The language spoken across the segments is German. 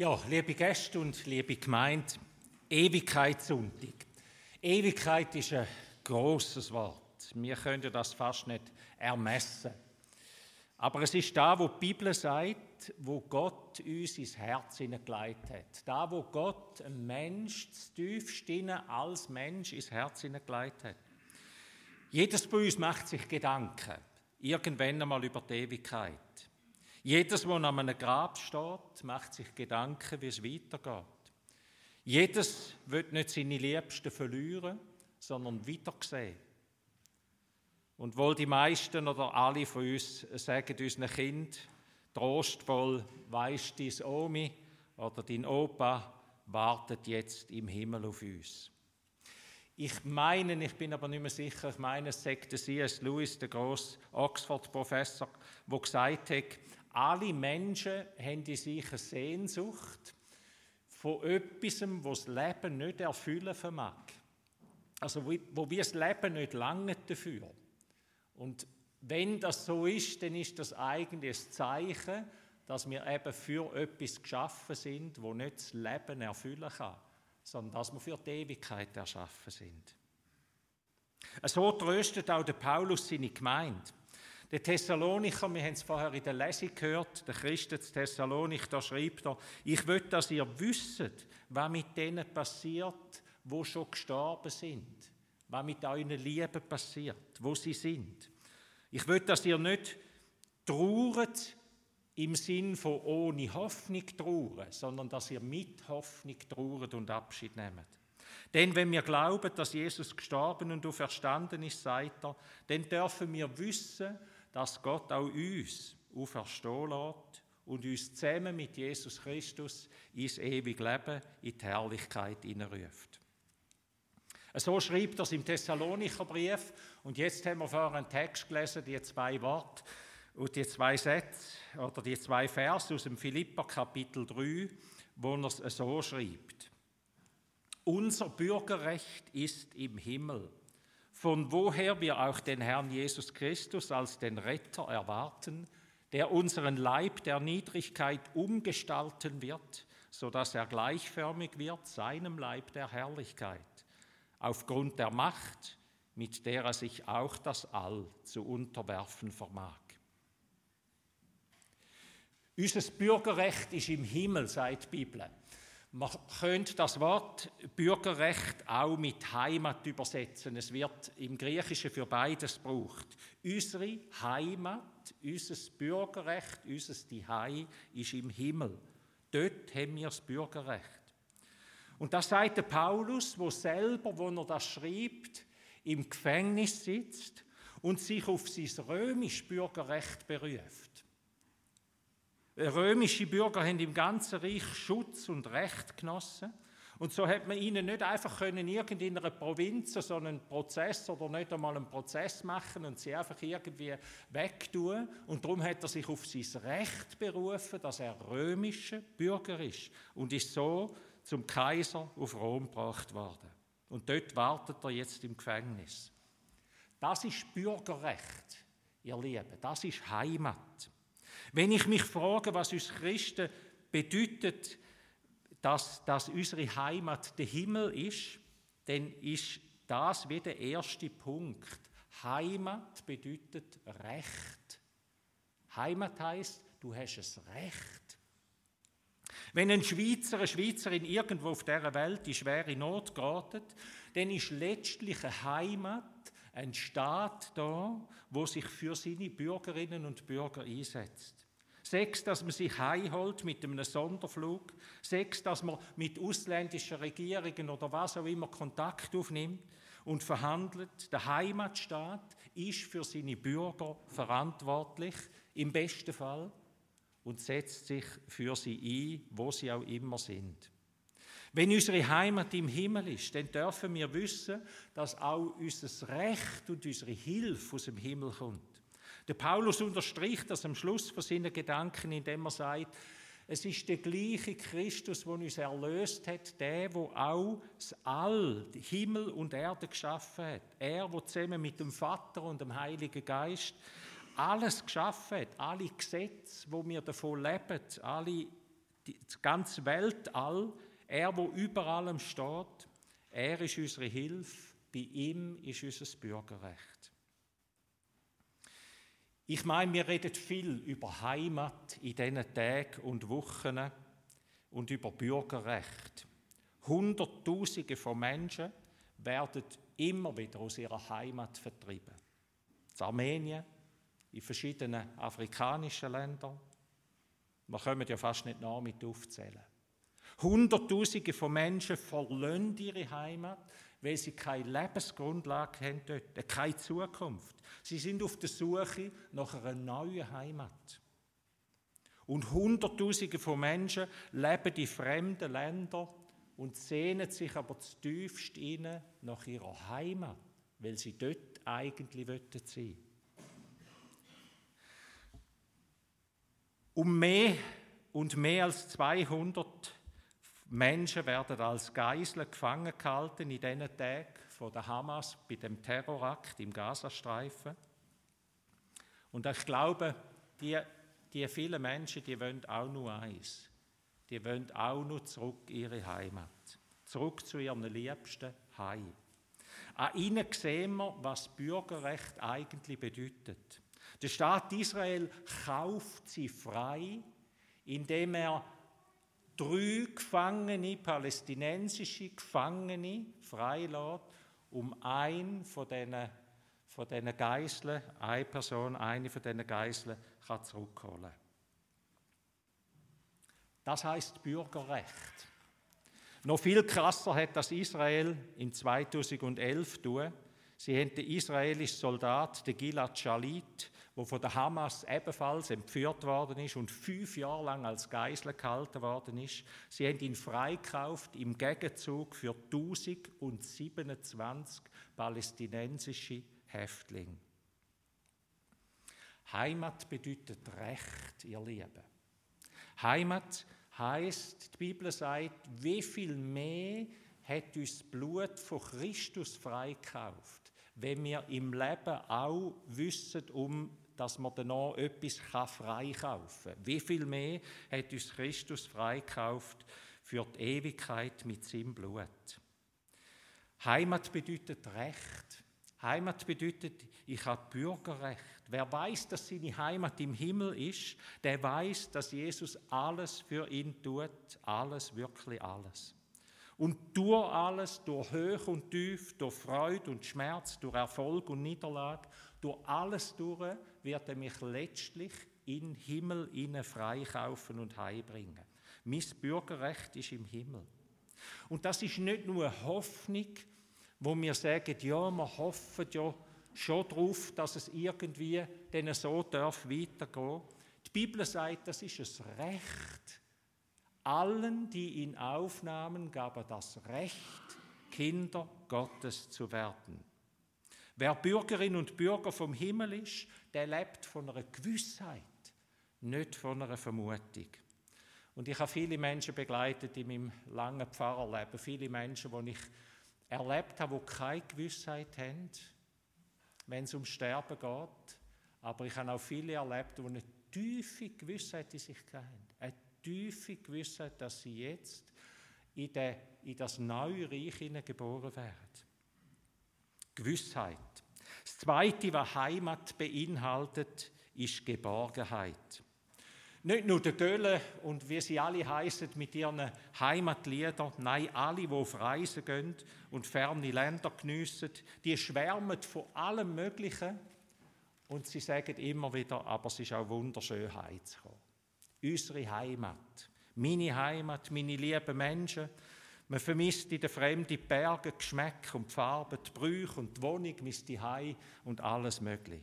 Ja, liebe Gäste und liebe Gemeinde, Ewigkeitssonntag. Ewigkeit ist ein großes Wort. Wir können das fast nicht ermessen. Aber es ist da, wo die Bibel sagt, wo Gott uns ins Herz hineingelegt hat. Da, wo Gott ein Mensch tiefst als Mensch ins Herz hineingelegt hat. Jedes bei uns macht sich Gedanken, irgendwann einmal über die Ewigkeit. Jedes, der an einem Grab steht, macht sich Gedanken, wie es weitergeht. Jedes wird nicht seine Liebsten verlieren, sondern wiedersehen. Und wohl die meisten oder alle von uns sagen unseren Kind trostvoll, weisst dein Omi oder dein Opa wartet jetzt im Himmel auf uns. Ich meine, ich bin aber nicht mehr sicher, ich meine, es sagt C.S. Lewis, der große Oxford-Professor, der gesagt hat, alle Menschen haben in sich eine Sehnsucht von etwas, was das Leben nicht erfüllen vermag. Also wo wir das Leben nicht lange dafür. Und wenn das so ist, dann ist das eigentlich ein Zeichen, dass wir eben für etwas geschaffen sind, wo nicht das Leben erfüllen kann, sondern dass wir für die Ewigkeit erschaffen sind. So tröstet auch der Paulus seine Gemeinde. Der Thessalonicher, wir haben es vorher in der Lesung gehört, der Christ des Thessalonik, da schreibt er, ich will, dass ihr wisst, was mit denen passiert, wo schon gestorben sind, was mit euren Lieben passiert, wo sie sind. Ich will, dass ihr nicht trauert im Sinn von ohne Hoffnung trauern, sondern dass ihr mit Hoffnung trauert und Abschied nehmt. Denn wenn wir glauben, dass Jesus gestorben und auferstanden ist, sagt er, dann dürfen wir wissen, dass Gott auch uns auferstehen lässt und uns zusammen mit Jesus Christus ins ewige Leben, in die Herrlichkeit hineinruft. So schreibt er es im Thessalonicher Brief und jetzt haben wir vorher einen Text gelesen, die zwei Worte und die zwei Sätze oder die zwei Verse aus dem Philipper Kapitel 3, wo er es so schreibt. Unser Bürgerrecht ist im Himmel von woher wir auch den Herrn Jesus Christus als den Retter erwarten, der unseren Leib der Niedrigkeit umgestalten wird, so dass er gleichförmig wird seinem Leib der Herrlichkeit, aufgrund der Macht, mit der er sich auch das All zu unterwerfen vermag. Unser Bürgerrecht ist im Himmel, sagt die Bibel. Man könnte das Wort Bürgerrecht auch mit Heimat übersetzen. Es wird im Griechischen für beides gebraucht. Unsere Heimat, unser Bürgerrecht, unser Dihei ist im Himmel. Dort haben wir das Bürgerrecht. Und das sagt der Paulus, wo selber, wo er das schreibt, im Gefängnis sitzt und sich auf sein römisches Bürgerrecht beruft. Römische Bürger haben im ganzen Reich Schutz und Recht genossen. Und so hat man ihnen nicht einfach können in einer Provinz so einen Prozess oder nicht einmal einen Prozess machen und sie einfach irgendwie wegtun. Und darum hat er sich auf sein Recht berufen, dass er römischer Bürger ist und ist so zum Kaiser auf Rom gebracht worden. Und dort wartet er jetzt im Gefängnis. Das ist Bürgerrecht, ihr Lieben. Das ist Heimat. Wenn ich mich frage, was uns Christen bedeutet, dass, dass unsere Heimat der Himmel ist, dann ist das wie der erste Punkt. Heimat bedeutet Recht. Heimat heißt, du hast es Recht. Wenn ein Schweizer, eine Schweizerin irgendwo auf dieser Welt in schwere Not geratet, dann ist letztlich eine Heimat ein Staat da, wo sich für seine Bürgerinnen und Bürger einsetzt. Sechs, dass man sich heimholt mit einem Sonderflug. Sechs, dass man mit ausländischen Regierungen oder was auch immer Kontakt aufnimmt und verhandelt. Der Heimatstaat ist für seine Bürger verantwortlich, im besten Fall, und setzt sich für sie ein, wo sie auch immer sind. Wenn unsere Heimat im Himmel ist, dann dürfen wir wissen, dass auch unser Recht und unsere Hilfe aus dem Himmel kommt. Der Paulus unterstricht das am Schluss von seinen Gedanken, indem er sagt, es ist der gleiche Christus, der uns erlöst hat, der, der auch das All, Himmel und Erde geschaffen hat. Er, der zusammen mit dem Vater und dem Heiligen Geist alles geschaffen hat, alle Gesetze, wo wir davon leben, alle die ganze Weltall, er, wo über allem steht, er ist unsere Hilfe, bei ihm ist unser Bürgerrecht. Ich meine, wir reden viel über Heimat in diesen Tagen und Wochen und über Bürgerrecht. Hunderttausende von Menschen werden immer wieder aus ihrer Heimat vertrieben. In Armenien, in verschiedenen afrikanischen Ländern. Wir können ja fast nicht nach mit aufzählen. Hunderttausende von Menschen verlassen ihre Heimat, weil sie keine Lebensgrundlage haben dort, keine Zukunft. Sie sind auf der Suche nach einer neuen Heimat. Und Hunderttausende von Menschen leben in fremden Ländern und sehnen sich aber zutiefst innen nach ihrer Heimat, weil sie dort eigentlich sein wollen. Um mehr und mehr als 200 Menschen werden als Geiseln gefangen gehalten in diesen Tagen von der Hamas bei dem Terrorakt im Gazastreifen. Und ich glaube, die, die vielen Menschen, die wollen auch nur eins. Die wollen auch nur zurück in ihre Heimat. Zurück zu ihren Liebsten heim. An ihnen sehen wir, was Bürgerrecht eigentlich bedeutet. Der Staat Israel kauft sie frei, indem er drei Gefangene, palästinensische Gefangene, freilässt, um einen von diesen, von diesen Geiseln, eine Person, eine von diesen Geiseln, kann zurückholen Das heißt Bürgerrecht. Noch viel krasser hat das Israel in 2011 tun. Sie haben den israelischen Soldat, den Gilad Shalit, der von der Hamas ebenfalls entführt worden ist und fünf Jahre lang als Geisel gehalten worden ist. Sie haben ihn freikauft im Gegenzug für 1027 palästinensische Häftlinge. Heimat bedeutet Recht, ihr Lieben. Heimat heißt, die Bibel sagt, wie viel mehr hat uns das Blut von Christus freikauft, wenn wir im Leben auch wissen um dass man danach etwas freikaufen kann. Wie viel mehr hat uns Christus freikauft für die Ewigkeit mit seinem Blut? Heimat bedeutet Recht. Heimat bedeutet, ich habe Bürgerrecht. Wer weiß, dass seine Heimat im Himmel ist, der weiß, dass Jesus alles für ihn tut, alles, wirklich alles. Und durch alles, durch Höch und Tief, durch Freude und Schmerz, durch Erfolg und Niederlage, durch alles durch wird er mich letztlich in den Himmel innen freikaufen und heimbringen. Mein Bürgerrecht ist im Himmel. Und das ist nicht nur eine Hoffnung, wo wir sagen, ja, wir hoffen ja schon darauf, dass es irgendwie denn so darf weitergehen. Die Bibel sagt, das ist ein Recht. Allen, die ihn aufnahmen, gab er das Recht, Kinder Gottes zu werden. Wer Bürgerin und Bürger vom Himmel ist, der lebt von einer Gewissheit, nicht von einer Vermutung. Und ich habe viele Menschen begleitet in meinem langen Pfarrerleben, viele Menschen, die ich erlebt habe, die keine Gewissheit haben, wenn es um Sterben geht. Aber ich habe auch viele erlebt, die eine tiefe Gewissheit in sich haben. Eine tiefe Gewissheit, dass sie jetzt in, das neue Reich geboren werden. Gewissheit. Das Zweite, was Heimat beinhaltet, ist Geborgenheit. Nicht nur der Gölle und wie sie alle heißen mit ihren Heimatliedern, nein, alle, die auf Reisen gehen und ferne Länder geniessen, die schwärmen von allem Möglichen und sie sagen immer wieder, aber es ist auch wunderschön heimzukommen. Unsere Heimat, meine Heimat, meine lieben Menschen, man vermisst in der Fremde die Berge, und die Farben, die Brüche und die Wohnung, die Hai und alles Mögliche.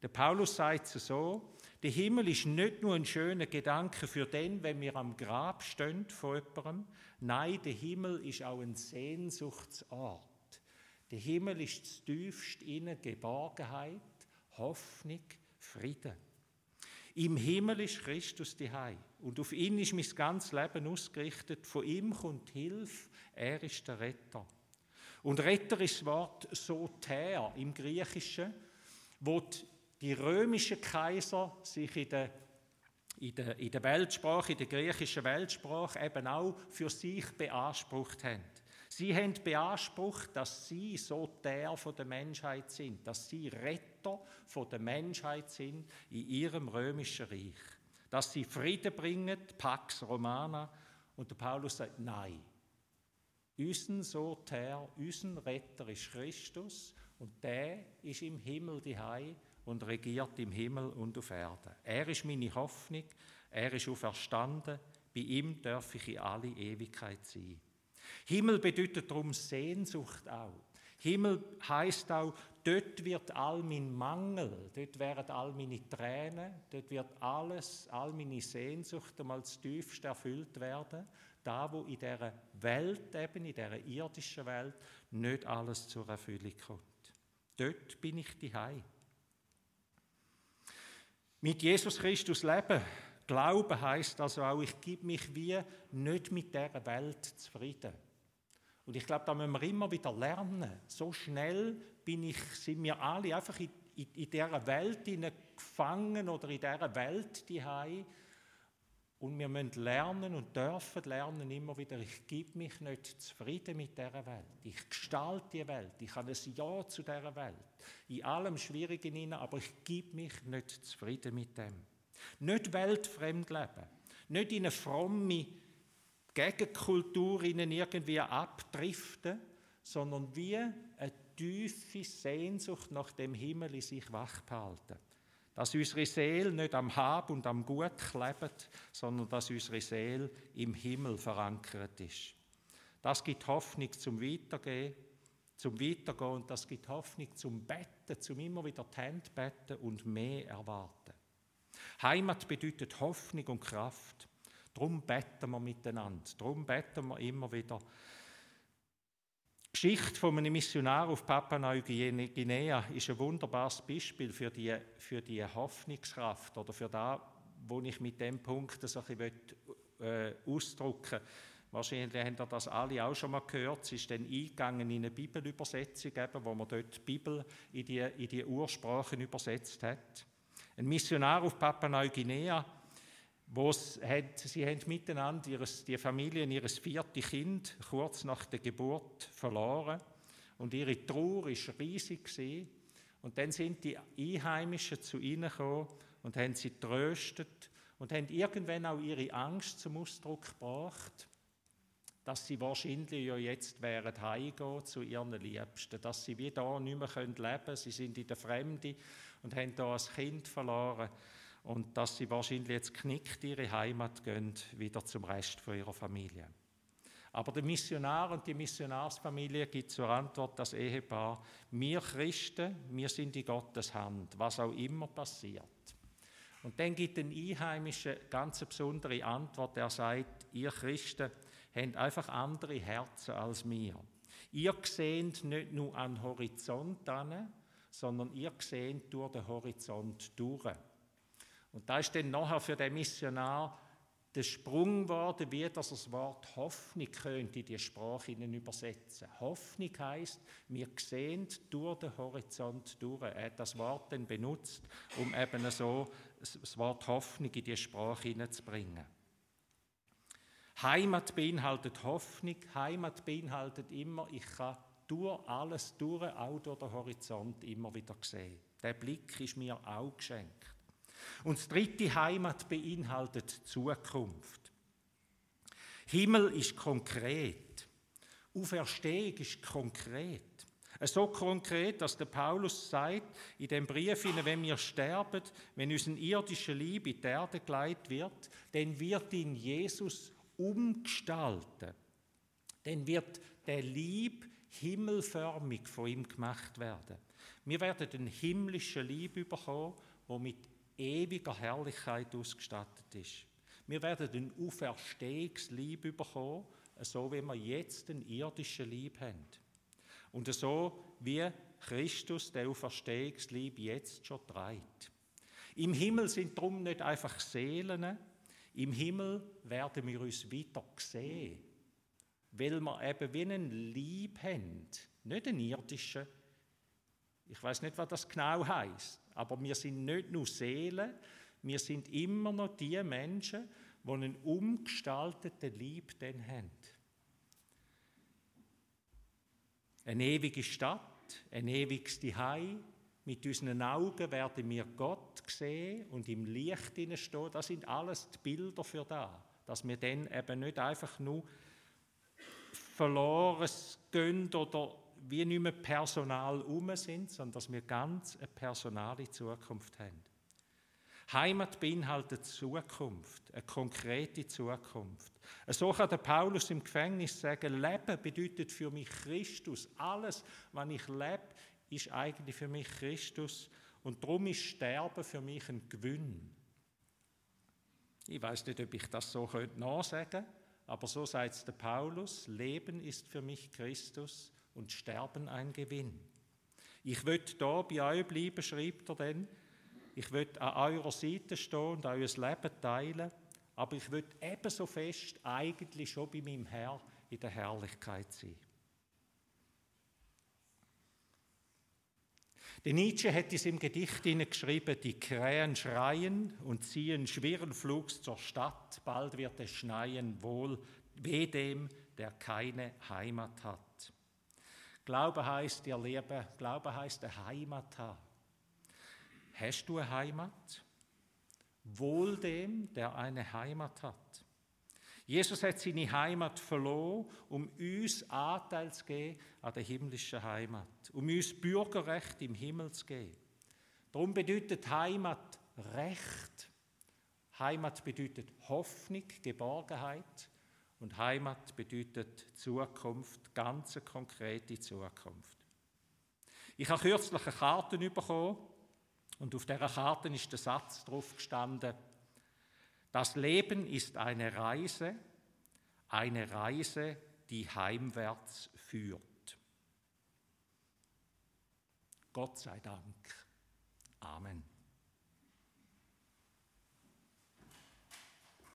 Der Paulus sagt es so, der Himmel ist nicht nur ein schöner Gedanke für den, wenn wir am Grab stehen von jemandem. Nein, der Himmel ist auch ein Sehnsuchtsort. Der Himmel ist das tiefste Innen Geborgenheit, Hoffnung, Frieden. Im Himmel ist Christus die Hei und auf ihn ist mein ganzes Leben ausgerichtet. Von ihm kommt Hilfe, er ist der Retter. Und Retter ist das Wort Soter im Griechischen, wo die römischen Kaiser sich in den in der, in der Weltsprache, in der griechischen Weltsprache eben auch für sich beansprucht haben. Sie haben beansprucht, dass sie so der von der Menschheit sind, dass sie Retter von der Menschheit sind in ihrem römischen Reich, dass sie Frieden bringen, Pax Romana. Und der Paulus sagt, nein, unser Soter, unser Retter ist Christus und der ist im Himmel die und regiert im Himmel und auf Erden. Er ist meine Hoffnung, er ist auferstanden, bei ihm darf ich in alle Ewigkeit sein. Himmel bedeutet darum Sehnsucht auch. Himmel heißt auch, dort wird all mein Mangel, dort werden all meine Tränen, dort wird alles, all meine Sehnsucht einmal das tiefst erfüllt werden. Da, wo in dieser Welt, eben in dieser irdischen Welt, nicht alles zur Erfüllung kommt. Dort bin ich die Mit Jesus Christus leben, Glauben heißt also auch, ich gebe mich wie nicht mit dieser Welt zufrieden. Und ich glaube, da müssen wir immer wieder lernen. So schnell bin ich, sind wir alle einfach in, in, in dieser Welt gefangen oder in dieser Welt die Und wir müssen lernen und dürfen lernen immer wieder, ich gebe mich nicht zufrieden mit dieser Welt. Ich gestalte die Welt. Ich habe ein Ja zu dieser Welt. In allem Schwierigen hinein, aber ich gebe mich nicht zufrieden mit dem. Nicht weltfremd leben. Nicht in eine fromme Gegenkultur irgendwie abdriften, sondern wie eine tiefe Sehnsucht nach dem Himmel in sich wach behalten. Dass unsere Seele nicht am Hab und am Gut klebt, sondern dass unsere Seele im Himmel verankert ist. Das gibt Hoffnung zum Weitergehen, zum Weitergehen und das gibt Hoffnung zum Betten, zum immer wieder die Hände betten und mehr erwarten. Heimat bedeutet Hoffnung und Kraft. Darum beten wir miteinander. Darum beten wir immer wieder. Die Geschichte von einem Missionar auf Papua Neuguinea ist ein wunderbares Beispiel für die, für die Hoffnungskraft oder für das, wo ich mit dem Punkt ein bisschen äh, ausdrücken will. Wahrscheinlich haben ihr das alle auch schon mal gehört. Es ist dann eingegangen in eine Bibelübersetzung, eben, wo man dort die Bibel in die, in die Ursprachen übersetzt hat. Ein Missionar auf Papua Hat, sie haben miteinander ihres, die Familien ihres vierten Kind kurz nach der Geburt verloren und ihre Trauer ist riesig gewesen. Und dann sind die Einheimischen zu ihnen gekommen und haben sie tröstet und haben irgendwann auch ihre Angst zum Ausdruck gebracht, dass sie wahrscheinlich ja jetzt wären heimgehen zu ihren Liebsten, dass sie wie da nicht mehr leben können. Sie sind in der Fremde und haben da ein Kind verloren und dass sie wahrscheinlich jetzt knickt ihre Heimat gehen, wieder zum Rest von ihrer Familie. Aber der Missionar und die Missionarsfamilie gibt zur Antwort das Ehepaar, wir Christen, wir sind in Gottes Hand, was auch immer passiert. Und dann gibt ein Einheimischer ganz besondere Antwort, er sagt, ihr Christen habt einfach andere Herzen als wir. Ihr seht nicht nur an Horizont an, sondern ihr seht durch den Horizont durch. Und da ist dann nachher für den Missionar der Sprung geworden, wie das das Wort Hoffnung könnte in die Sprache übersetzen. Hoffnung heißt, wir sehen durch den Horizont durch. Er hat das Wort dann benutzt, um eben so das Wort Hoffnung in die Sprache hineinzubringen. Heimat beinhaltet Hoffnung, Heimat beinhaltet immer, ich kann durch alles durch, auch durch den Horizont immer wieder sehen. Der Blick ist mir auch geschenkt. Und das dritte Heimat beinhaltet Zukunft. Himmel ist konkret. Auferstehung ist konkret. So konkret, dass der Paulus sagt in dem Brief, wenn wir sterben, wenn unser irdische Liebe in die Erde geleitet wird, dann wird ihn Jesus umgestalten. Dann wird der Lieb himmelförmig von ihm gemacht werden. Wir werden den himmlischen Lieb bekommen, der mit ewiger Herrlichkeit ausgestattet ist. Wir werden den Auferstehungslieb bekommen, so wie wir jetzt den irdischen Lieb haben. Und so wie Christus der Auferstehungslieb jetzt schon trägt. Im Himmel sind drum nicht einfach Seelen, im Himmel werden wir uns wieder sehen, weil wir eben wie einen Lieb haben, nicht einen irdischen. Ich weiß nicht, was das genau heißt. Aber wir sind nicht nur Seelen, wir sind immer noch die Menschen, die einen umgestalteten Lieb haben. Eine ewige Stadt, ein ewiges Zuhause, mit unseren Augen werden wir Gott sehen und im Licht stehen. Das sind alles die Bilder für da, dass wir dann eben nicht einfach nur verloren gehen oder wie nicht mehr Personal um sind, sondern dass wir ganz eine personale Zukunft haben. Heimat beinhaltet Zukunft, eine konkrete Zukunft. So kann der Paulus im Gefängnis sagen, Leben bedeutet für mich Christus. Alles, was ich lebe, ist eigentlich für mich Christus. Und darum ist Sterben für mich ein Gewinn. Ich weiß nicht, ob ich das so nachsagen könnte, aber so sagt es der Paulus. Leben ist für mich Christus und Sterben ein Gewinn. Ich will da bei euch bleiben, schreibt er dann. Ich will an eurer Seite stehen und euer Leben teilen, aber ich will ebenso fest eigentlich schon bei meinem Herr in der Herrlichkeit sein. Der Nietzsche hat es im Gedicht geschrieben, die Krähen schreien und ziehen schweren Flugs zur Stadt, bald wird es schneien, wohl weh dem, der keine Heimat hat. Glaube heißt, ihr Lieben, Glaube heißt eine Heimat haben. Hast du eine Heimat? Wohl dem, der eine Heimat hat. Jesus hat seine Heimat verloren, um uns Anteil zu geben an der himmlischen Heimat, um uns Bürgerrecht im Himmel zu geben. Darum bedeutet Heimat Recht. Heimat bedeutet Hoffnung, Geborgenheit. Und Heimat bedeutet Zukunft, ganz konkrete Zukunft. Ich habe kürzlich eine Karte bekommen und auf dieser Karte ist der Satz drauf gestanden, das Leben ist eine Reise, eine Reise, die heimwärts führt. Gott sei Dank. Amen.